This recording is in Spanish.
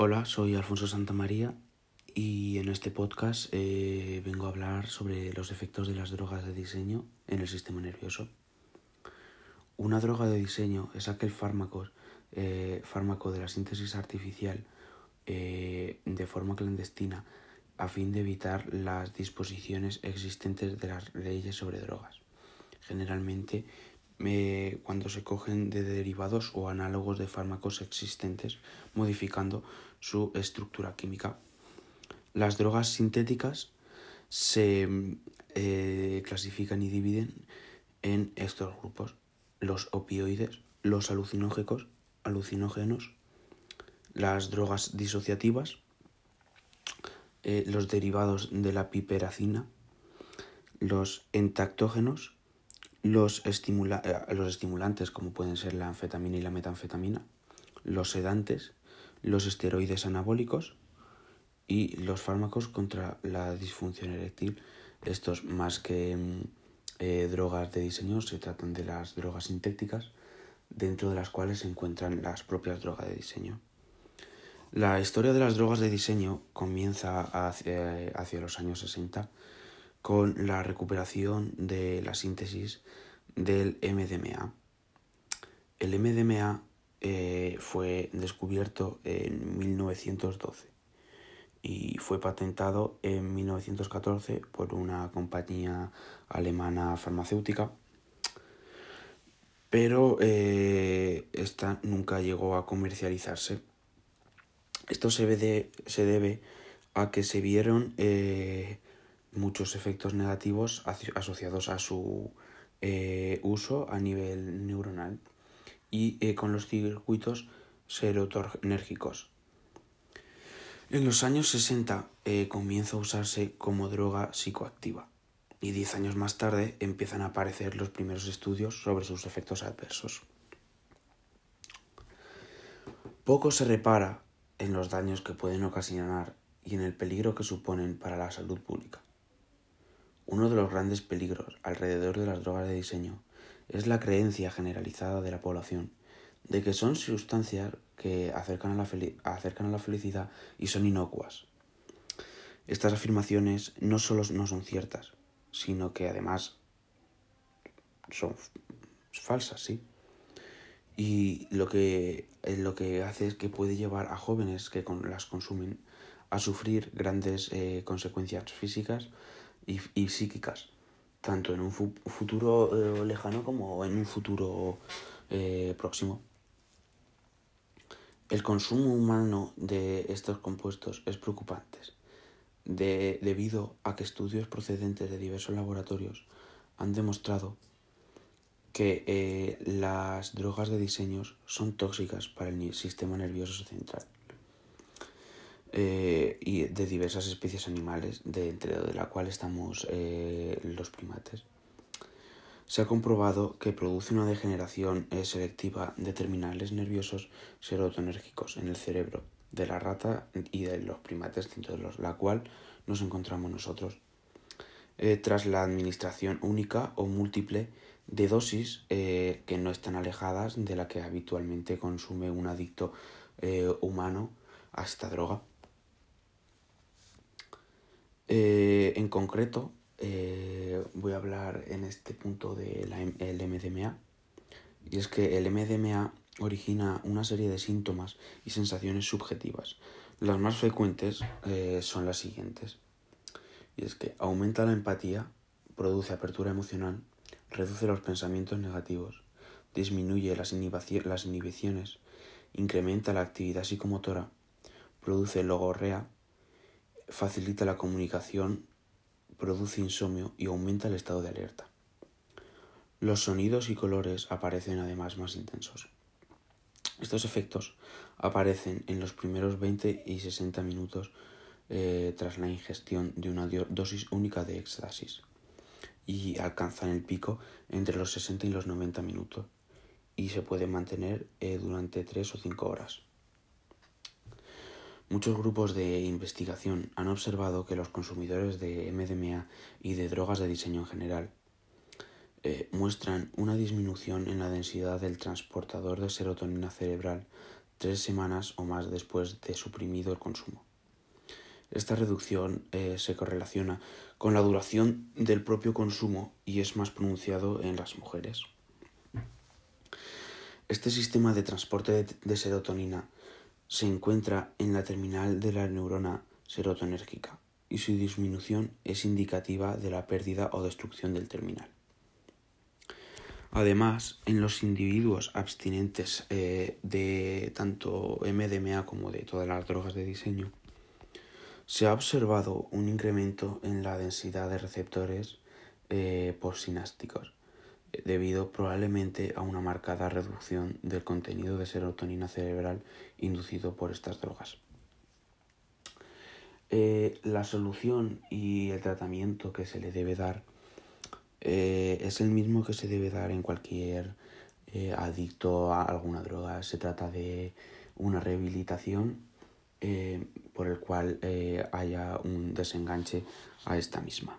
Hola, soy Alfonso Santamaría y en este podcast eh, vengo a hablar sobre los efectos de las drogas de diseño en el sistema nervioso. Una droga de diseño es aquel fármaco, eh, fármaco de la síntesis artificial eh, de forma clandestina a fin de evitar las disposiciones existentes de las leyes sobre drogas. Generalmente cuando se cogen de derivados o análogos de fármacos existentes, modificando su estructura química. Las drogas sintéticas se eh, clasifican y dividen en estos grupos. Los opioides, los alucinógenos, alucinógenos las drogas disociativas, eh, los derivados de la piperacina, los entactógenos, los, estimula eh, los estimulantes como pueden ser la anfetamina y la metanfetamina, los sedantes, los esteroides anabólicos y los fármacos contra la disfunción eréctil. Estos más que mm, eh, drogas de diseño se tratan de las drogas sintéticas dentro de las cuales se encuentran las propias drogas de diseño. La historia de las drogas de diseño comienza hacia, hacia los años 60 con la recuperación de la síntesis del MDMA. El MDMA eh, fue descubierto en 1912 y fue patentado en 1914 por una compañía alemana farmacéutica, pero eh, esta nunca llegó a comercializarse. Esto se, se debe a que se vieron eh, muchos efectos negativos asociados a su eh, uso a nivel neuronal y eh, con los circuitos serotonérgicos. En los años 60 eh, comienza a usarse como droga psicoactiva y 10 años más tarde empiezan a aparecer los primeros estudios sobre sus efectos adversos. Poco se repara en los daños que pueden ocasionar y en el peligro que suponen para la salud pública. Uno de los grandes peligros alrededor de las drogas de diseño es la creencia generalizada de la población de que son sustancias que acercan a la, felicidad y son inocuas. Estas afirmaciones no solo no son ciertas, sino que además son falsas, ¿sí? Y lo que, eh, lo que hace es que puede llevar a jóvenes que las consumen a sufrir grandes eh, consecuencias físicas y, psíquicas, tanto en un futuro eh, lejano como en un futuro eh, próximo. El consumo humano de estos compuestos es preocupante, debido a que estudios procedentes de diversos laboratorios han demostrado que eh, las drogas de diseños son tóxicas para el sistema nervioso central. Eh, y de diversas especies animales, de entre de la cual estamos eh, los primates. Se ha comprobado que produce una degeneración eh, selectiva de terminales nerviosos serotonérgicos en el cerebro de la rata y de los primates, dentro de los, la cual nos encontramos nosotros. tras la administración única o múltiple de dosis que no están alejadas de la que habitualmente consume un adicto humano a esta droga. Eh, en concreto, eh, voy a hablar en este punto del MDMA. Y es que el MDMA origina una serie de síntomas y sensaciones subjetivas. Las más frecuentes eh, son las siguientes. Y es que aumenta la empatía, produce apertura emocional, reduce los pensamientos negativos, disminuye las, las inhibiciones, incrementa la actividad psicomotora, produce logorrea, facilita la comunicación, produce insomnio y aumenta el estado de alerta. Los sonidos y colores aparecen además más intensos. Estos efectos aparecen en los primeros 20 y 60 minutos eh, tras la ingestión de una dosis única de éxtasis y alcanzan el pico entre los 60 y los 90 minutos y se puede mantener eh, durante 3 o 5 horas. Muchos grupos de investigación han observado que los consumidores de MDMA y de drogas de diseño en general eh, muestran una disminución en la densidad del transportador de serotonina cerebral tres semanas o más después de suprimido el consumo. Esta reducción eh, se correlaciona con la duración del propio consumo y es más pronunciado en las mujeres. Este sistema de transporte de serotonina se encuentra en la terminal de la neurona serotonérgica y su disminución es indicativa de la pérdida o destrucción del terminal. Además, en los individuos abstinentes eh, de tanto MDMA como de todas las drogas de diseño, se ha observado un incremento en la densidad de receptores eh, possinásticos, debido probablemente a una marcada reducción del contenido de serotonina cerebral inducido por estas drogas. Eh, la solución y el tratamiento que se le debe dar eh, es el mismo que se debe dar en cualquier eh, adicto a alguna droga. Se trata de una rehabilitación por el cual haya un desenganche a esta misma.